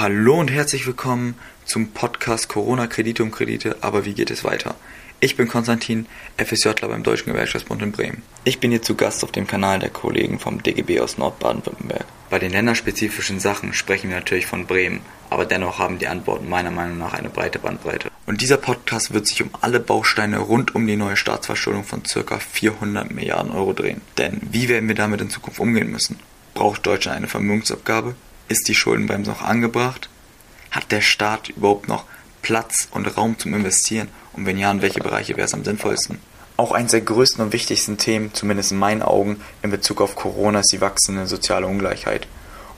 Hallo und herzlich willkommen zum Podcast Corona Kredite und Kredite, aber wie geht es weiter? Ich bin Konstantin, FSJler beim Deutschen Gewerkschaftsbund in Bremen. Ich bin hier zu Gast auf dem Kanal der Kollegen vom DGB aus Nordbaden-Württemberg. Bei den länderspezifischen Sachen sprechen wir natürlich von Bremen, aber dennoch haben die Antworten meiner Meinung nach eine breite Bandbreite. Und dieser Podcast wird sich um alle Bausteine rund um die neue Staatsverschuldung von ca. 400 Milliarden Euro drehen. Denn wie werden wir damit in Zukunft umgehen müssen? Braucht Deutschland eine Vermögensabgabe? Ist die Schuldenbremse noch angebracht? Hat der Staat überhaupt noch Platz und Raum zum Investieren? Und wenn ja, in welche Bereiche wäre es am sinnvollsten? Auch eines der größten und wichtigsten Themen, zumindest in meinen Augen, in Bezug auf Corona ist die wachsende soziale Ungleichheit.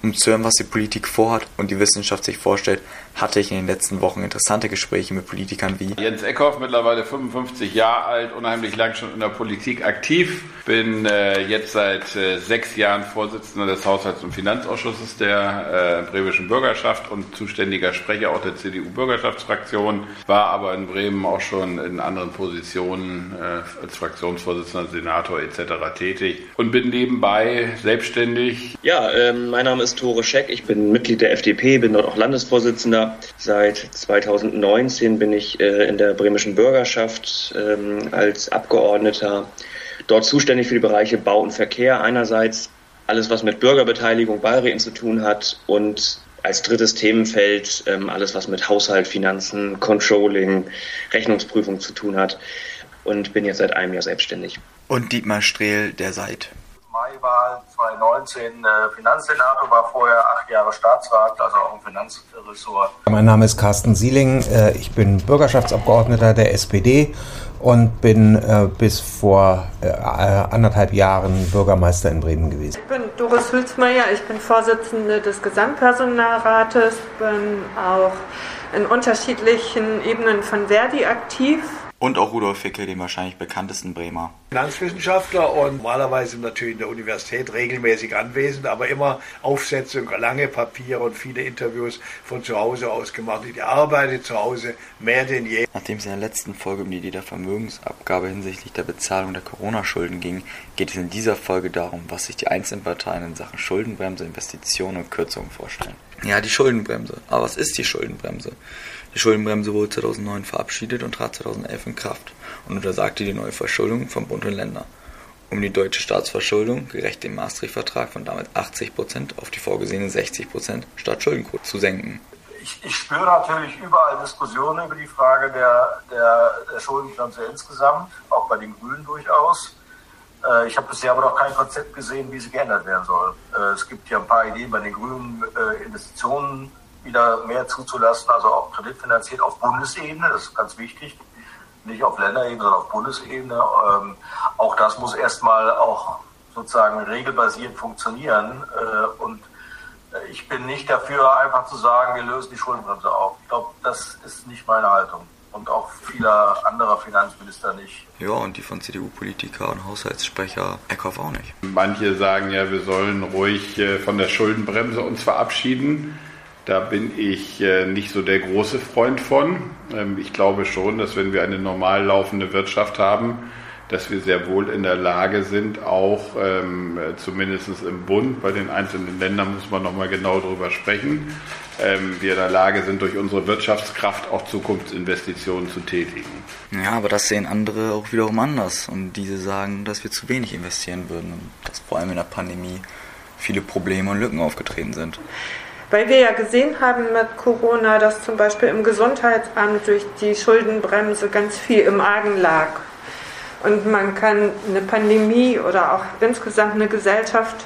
Um zu hören, was die Politik vorhat und die Wissenschaft sich vorstellt, hatte ich in den letzten Wochen interessante Gespräche mit Politikern wie Jens Eckhoff, mittlerweile 55 Jahre alt, unheimlich lang schon in der Politik aktiv. Bin äh, jetzt seit äh, sechs Jahren Vorsitzender des Haushalts- und Finanzausschusses der äh, bremischen Bürgerschaft und zuständiger Sprecher auch der CDU-Bürgerschaftsfraktion. War aber in Bremen auch schon in anderen Positionen äh, als Fraktionsvorsitzender, Senator etc. tätig und bin nebenbei selbstständig. Ja, ähm, mein Name ist Tore Scheck. Ich bin Mitglied der FDP, bin dort auch Landesvorsitzender Seit 2019 bin ich äh, in der bremischen Bürgerschaft ähm, als Abgeordneter dort zuständig für die Bereiche Bau und Verkehr einerseits, alles was mit Bürgerbeteiligung, Beiräten zu tun hat und als drittes Themenfeld ähm, alles was mit Haushalt, Finanzen, Controlling, Rechnungsprüfung zu tun hat und bin jetzt seit einem Jahr selbstständig. Und Dietmar Strehl, der seit Maiwahl 2019 äh, Finanzsenator, war vorher acht Jahre Staatsrat, also auch im Finanzressort. Mein Name ist Carsten Sieling, äh, ich bin Bürgerschaftsabgeordneter der SPD und bin äh, bis vor äh, anderthalb Jahren Bürgermeister in Bremen gewesen. Ich bin Doris Hülsmeier, ich bin Vorsitzende des Gesamtpersonalrates, bin auch in unterschiedlichen Ebenen von Verdi aktiv und auch Rudolf Fickel, dem wahrscheinlich bekanntesten Bremer. Finanzwissenschaftler und normalerweise natürlich in der Universität regelmäßig anwesend, aber immer Aufsätze, lange Papiere und viele Interviews von zu Hause aus gemacht. Ich arbeite zu Hause mehr denn je. Nachdem es in der letzten Folge um die Idee der Vermögensabgabe hinsichtlich der Bezahlung der Corona-Schulden ging, geht es in dieser Folge darum, was sich die einzelnen Parteien in Sachen Schuldenbremse, Investitionen und Kürzungen vorstellen. Ja, die Schuldenbremse. Aber was ist die Schuldenbremse? Die Schuldenbremse wurde 2009 verabschiedet und trat 2011 in Kraft und untersagte die neue Verschuldung von Bund und Ländern, um die deutsche Staatsverschuldung gerecht dem Maastricht-Vertrag von damals 80 Prozent auf die vorgesehenen 60 Prozent Staatsschuldenquote zu senken. Ich, ich, spüre natürlich überall Diskussionen über die Frage der, der, der Schuldenbremse insgesamt, auch bei den Grünen durchaus. Äh, ich habe bisher aber noch kein Konzept gesehen, wie sie geändert werden soll. Äh, es gibt ja ein paar Ideen bei den Grünen, äh, Investitionen wieder mehr zuzulassen, also auch kreditfinanziert auf Bundesebene, das ist ganz wichtig, nicht auf Länderebene, sondern auf Bundesebene. Ähm, auch das muss erstmal auch sozusagen regelbasiert funktionieren äh, und äh, ich bin nicht dafür, einfach zu sagen, wir lösen die Schuldenbremse auf. Ich glaube, das ist nicht meine Haltung. Und auch vieler anderer Finanzminister nicht. Ja, und die von CDU-Politiker und Haushaltssprecher Eckhoff auch nicht. Manche sagen ja, wir sollen ruhig äh, von der Schuldenbremse uns verabschieden. Da bin ich äh, nicht so der große Freund von. Ähm, ich glaube schon, dass wenn wir eine normal laufende Wirtschaft haben, dass wir sehr wohl in der Lage sind, auch ähm, zumindest im Bund, bei den einzelnen Ländern muss man nochmal genau darüber sprechen, ähm, wir in der Lage sind, durch unsere Wirtschaftskraft auch Zukunftsinvestitionen zu tätigen. Ja, aber das sehen andere auch wiederum anders. Und diese sagen, dass wir zu wenig investieren würden und dass vor allem in der Pandemie viele Probleme und Lücken aufgetreten sind. Weil wir ja gesehen haben mit Corona, dass zum Beispiel im Gesundheitsamt durch die Schuldenbremse ganz viel im Argen lag. Und man kann eine Pandemie oder auch insgesamt eine Gesellschaft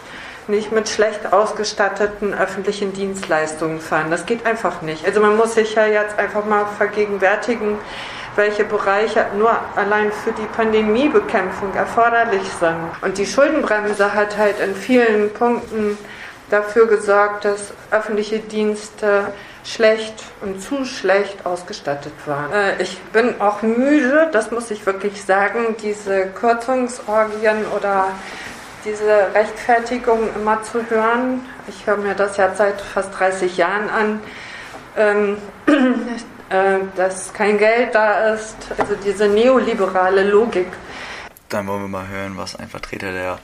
nicht mit schlecht ausgestatteten öffentlichen Dienstleistungen fahren. Das geht einfach nicht. Also man muss sich ja jetzt einfach mal vergegenwärtigen, welche Bereiche nur allein für die Pandemiebekämpfung erforderlich sind. Und die Schuldenbremse hat halt in vielen Punkten dafür gesorgt, dass öffentliche Dienste schlecht und zu schlecht ausgestattet waren. Äh, ich bin auch müde, das muss ich wirklich sagen, diese Kürzungsorgien oder diese Rechtfertigung immer zu hören. Ich höre mir das ja seit fast 30 Jahren an, ähm, äh, dass kein Geld da ist, also diese neoliberale Logik. Dann wollen wir mal hören, was ein Vertreter der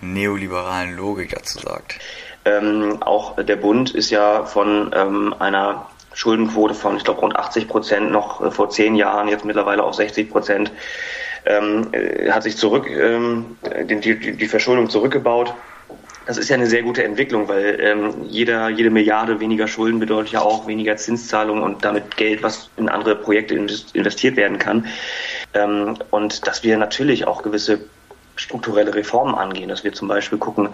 neoliberalen Logik dazu sagt. Ähm, auch der Bund ist ja von ähm, einer Schuldenquote von, ich glaube, rund 80 Prozent noch äh, vor zehn Jahren, jetzt mittlerweile auf 60 Prozent, ähm, äh, hat sich zurück, ähm, die, die, Verschuldung zurückgebaut. Das ist ja eine sehr gute Entwicklung, weil ähm, jeder, jede Milliarde weniger Schulden bedeutet ja auch weniger Zinszahlungen und damit Geld, was in andere Projekte investiert werden kann. Ähm, und dass wir natürlich auch gewisse strukturelle Reformen angehen, dass wir zum Beispiel gucken,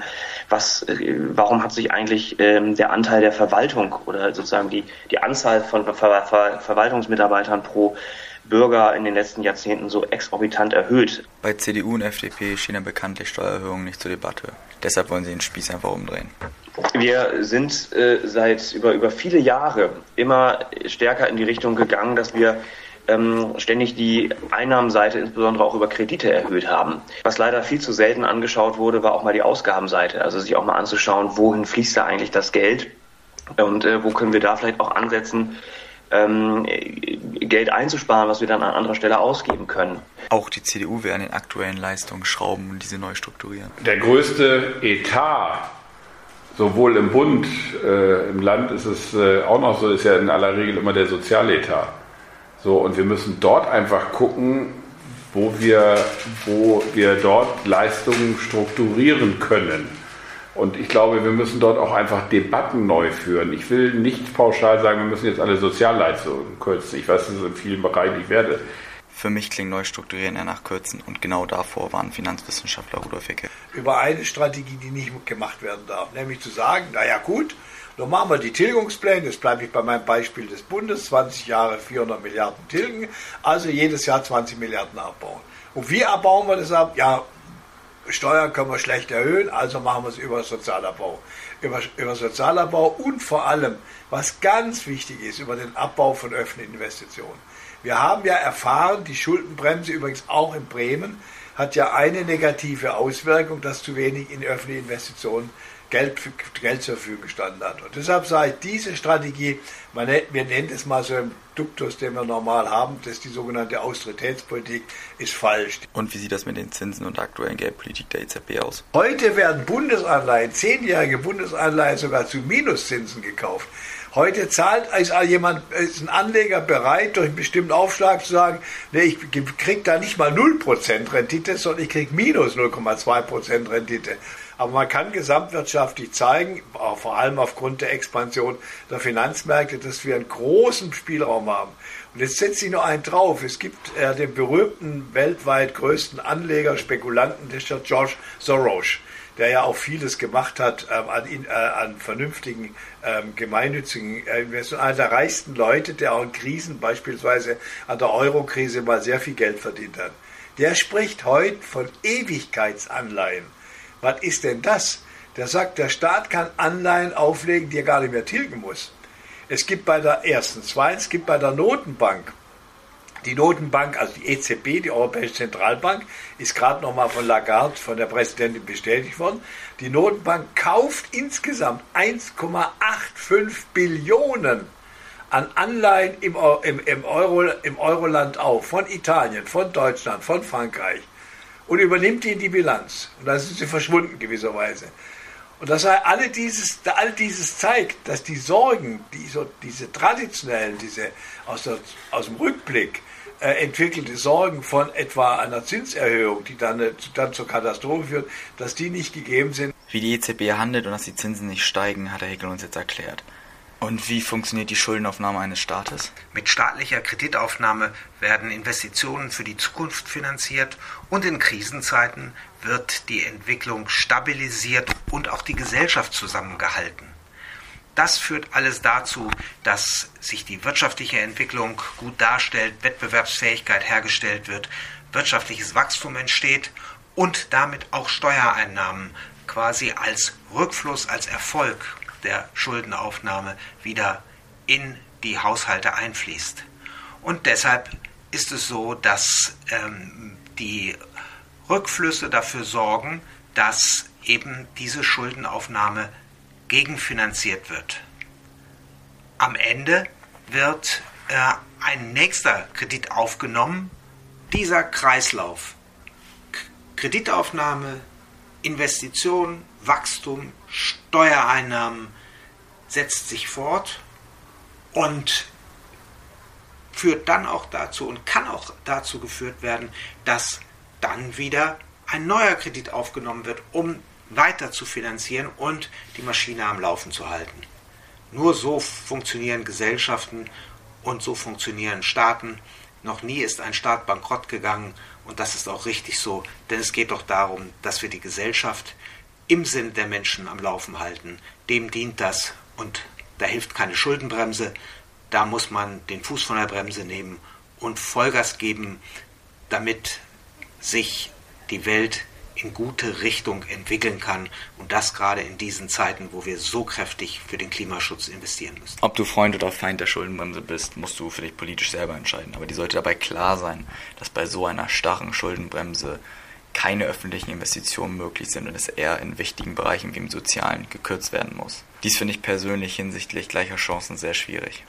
was, äh, warum hat sich eigentlich ähm, der Anteil der Verwaltung oder sozusagen die, die Anzahl von Ver Ver Verwaltungsmitarbeitern pro Bürger in den letzten Jahrzehnten so exorbitant erhöht. Bei CDU und FDP stehen ja bekanntlich Steuererhöhungen nicht zur Debatte. Deshalb wollen sie den Spieß einfach umdrehen. Wir sind äh, seit über, über viele Jahre immer stärker in die Richtung gegangen, dass wir ähm, ständig die Einnahmenseite, insbesondere auch über Kredite erhöht haben. Was leider viel zu selten angeschaut wurde, war auch mal die Ausgabenseite. Also sich auch mal anzuschauen, wohin fließt da eigentlich das Geld und äh, wo können wir da vielleicht auch ansetzen, ähm, Geld einzusparen, was wir dann an anderer Stelle ausgeben können. Auch die CDU will an den aktuellen Leistungen schrauben und diese neu strukturieren. Der größte Etat, sowohl im Bund, äh, im Land ist es äh, auch noch so, ist ja in aller Regel immer der Sozialetat. So, und wir müssen dort einfach gucken, wo wir, wo wir dort Leistungen strukturieren können. Und ich glaube, wir müssen dort auch einfach Debatten neu führen. Ich will nicht pauschal sagen, wir müssen jetzt alle Sozialleistungen kürzen. Ich weiß, das ist in vielen Bereichen nicht werde. Für mich klingt Neustrukturieren eher nach Kürzen und genau davor waren Finanzwissenschaftler Rudolf Hecke. Über eine Strategie, die nicht gemacht werden darf, nämlich zu sagen, naja gut, dann machen wir die Tilgungspläne, jetzt bleibe ich bei meinem Beispiel des Bundes, 20 Jahre 400 Milliarden tilgen, also jedes Jahr 20 Milliarden abbauen. Und wie abbauen wir das ab? Ja, Steuern können wir schlecht erhöhen, also machen wir es über Sozialabbau. Über, über Sozialabbau und vor allem, was ganz wichtig ist, über den Abbau von öffentlichen Investitionen. Wir haben ja erfahren, die Schuldenbremse übrigens auch in Bremen hat ja eine negative Auswirkung, dass zu wenig in öffentliche Investitionen Geld, Geld zur Verfügung gestanden hat. Und deshalb sage ich, diese Strategie, man wir nennen es mal so im Duktus, den wir normal haben, das ist die sogenannte Austeritätspolitik, ist falsch. Und wie sieht das mit den Zinsen und der aktuellen Geldpolitik der EZB aus? Heute werden Bundesanleihen, zehnjährige Bundesanleihen sogar zu Minuszinsen gekauft. Heute zahlt ist jemand, ist ein Anleger bereit, durch einen bestimmten Aufschlag zu sagen, nee, ich kriege da nicht mal 0% Rendite, sondern ich kriege minus 0,2% Rendite. Aber man kann gesamtwirtschaftlich zeigen, vor allem aufgrund der Expansion der Finanzmärkte, dass wir einen großen Spielraum haben. Und jetzt setze ich noch einen drauf. Es gibt äh, den berühmten, weltweit größten Anleger, Spekulanten, das ist der George Soros, der ja auch vieles gemacht hat ähm, an, äh, an, vernünftigen, ähm, gemeinnützigen äh, Investoren. Einer der reichsten Leute, der auch in Krisen, beispielsweise an der Euro-Krise, mal sehr viel Geld verdient hat. Der spricht heute von Ewigkeitsanleihen. Was ist denn das? Der sagt, der Staat kann Anleihen auflegen, die er gar nicht mehr tilgen muss. Es gibt bei der ersten, zweitens, es gibt bei der Notenbank, die Notenbank, also die EZB, die Europäische Zentralbank, ist gerade nochmal von Lagarde, von der Präsidentin bestätigt worden. Die Notenbank kauft insgesamt 1,85 Billionen an Anleihen im, im, im, Euro, im Euroland auf, von Italien, von Deutschland, von Frankreich und übernimmt die in die Bilanz. Und dann sind sie verschwunden gewisserweise. Und das alle dieses, all dieses zeigt, dass die Sorgen, die so, diese traditionellen, diese aus, der, aus dem Rückblick äh, entwickelte Sorgen von etwa einer Zinserhöhung, die dann, äh, dann zur Katastrophe führt, dass die nicht gegeben sind. Wie die EZB handelt und dass die Zinsen nicht steigen, hat Herr Heckel uns jetzt erklärt. Und wie funktioniert die Schuldenaufnahme eines Staates? Mit staatlicher Kreditaufnahme werden Investitionen für die Zukunft finanziert und in Krisenzeiten wird die Entwicklung stabilisiert und auch die Gesellschaft zusammengehalten. Das führt alles dazu, dass sich die wirtschaftliche Entwicklung gut darstellt, Wettbewerbsfähigkeit hergestellt wird, wirtschaftliches Wachstum entsteht und damit auch Steuereinnahmen quasi als Rückfluss, als Erfolg der Schuldenaufnahme wieder in die Haushalte einfließt. Und deshalb ist es so, dass ähm, die Rückflüsse dafür sorgen, dass eben diese Schuldenaufnahme gegenfinanziert wird. Am Ende wird äh, ein nächster Kredit aufgenommen. Dieser Kreislauf, K Kreditaufnahme, Investition, Wachstum, Steuereinnahmen setzt sich fort und führt dann auch dazu und kann auch dazu geführt werden, dass dann wieder ein neuer Kredit aufgenommen wird, um weiter zu finanzieren und die Maschine am Laufen zu halten. Nur so funktionieren Gesellschaften und so funktionieren Staaten. Noch nie ist ein Staat bankrott gegangen und das ist auch richtig so, denn es geht doch darum, dass wir die Gesellschaft im Sinn der Menschen am Laufen halten. Dem dient das und da hilft keine Schuldenbremse, da muss man den Fuß von der Bremse nehmen und Vollgas geben, damit sich die Welt in gute Richtung entwickeln kann und das gerade in diesen Zeiten, wo wir so kräftig für den Klimaschutz investieren müssen. Ob du Freund oder Feind der Schuldenbremse bist, musst du für dich politisch selber entscheiden. Aber die sollte dabei klar sein, dass bei so einer starren Schuldenbremse keine öffentlichen Investitionen möglich sind und es eher in wichtigen Bereichen wie im Sozialen gekürzt werden muss. Dies finde ich persönlich hinsichtlich gleicher Chancen sehr schwierig.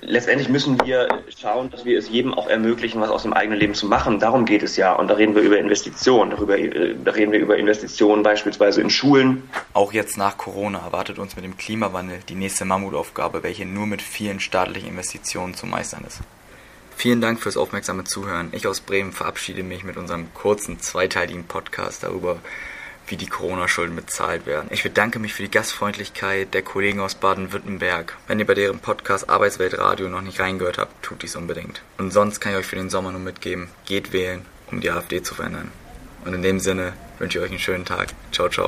Letztendlich müssen wir schauen, dass wir es jedem auch ermöglichen, was aus dem eigenen Leben zu machen. Darum geht es ja. Und da reden wir über Investitionen. Darüber, da reden wir über Investitionen beispielsweise in Schulen. Auch jetzt nach Corona erwartet uns mit dem Klimawandel die nächste Mammutaufgabe, welche nur mit vielen staatlichen Investitionen zu meistern ist. Vielen Dank fürs aufmerksame Zuhören. Ich aus Bremen verabschiede mich mit unserem kurzen zweiteiligen Podcast darüber, wie die Corona-Schulden bezahlt werden. Ich bedanke mich für die Gastfreundlichkeit der Kollegen aus Baden-Württemberg. Wenn ihr bei deren Podcast Arbeitswelt Radio noch nicht reingehört habt, tut dies unbedingt. Und sonst kann ich euch für den Sommer nur mitgeben, geht wählen, um die AfD zu verändern. Und in dem Sinne wünsche ich euch einen schönen Tag. Ciao, ciao.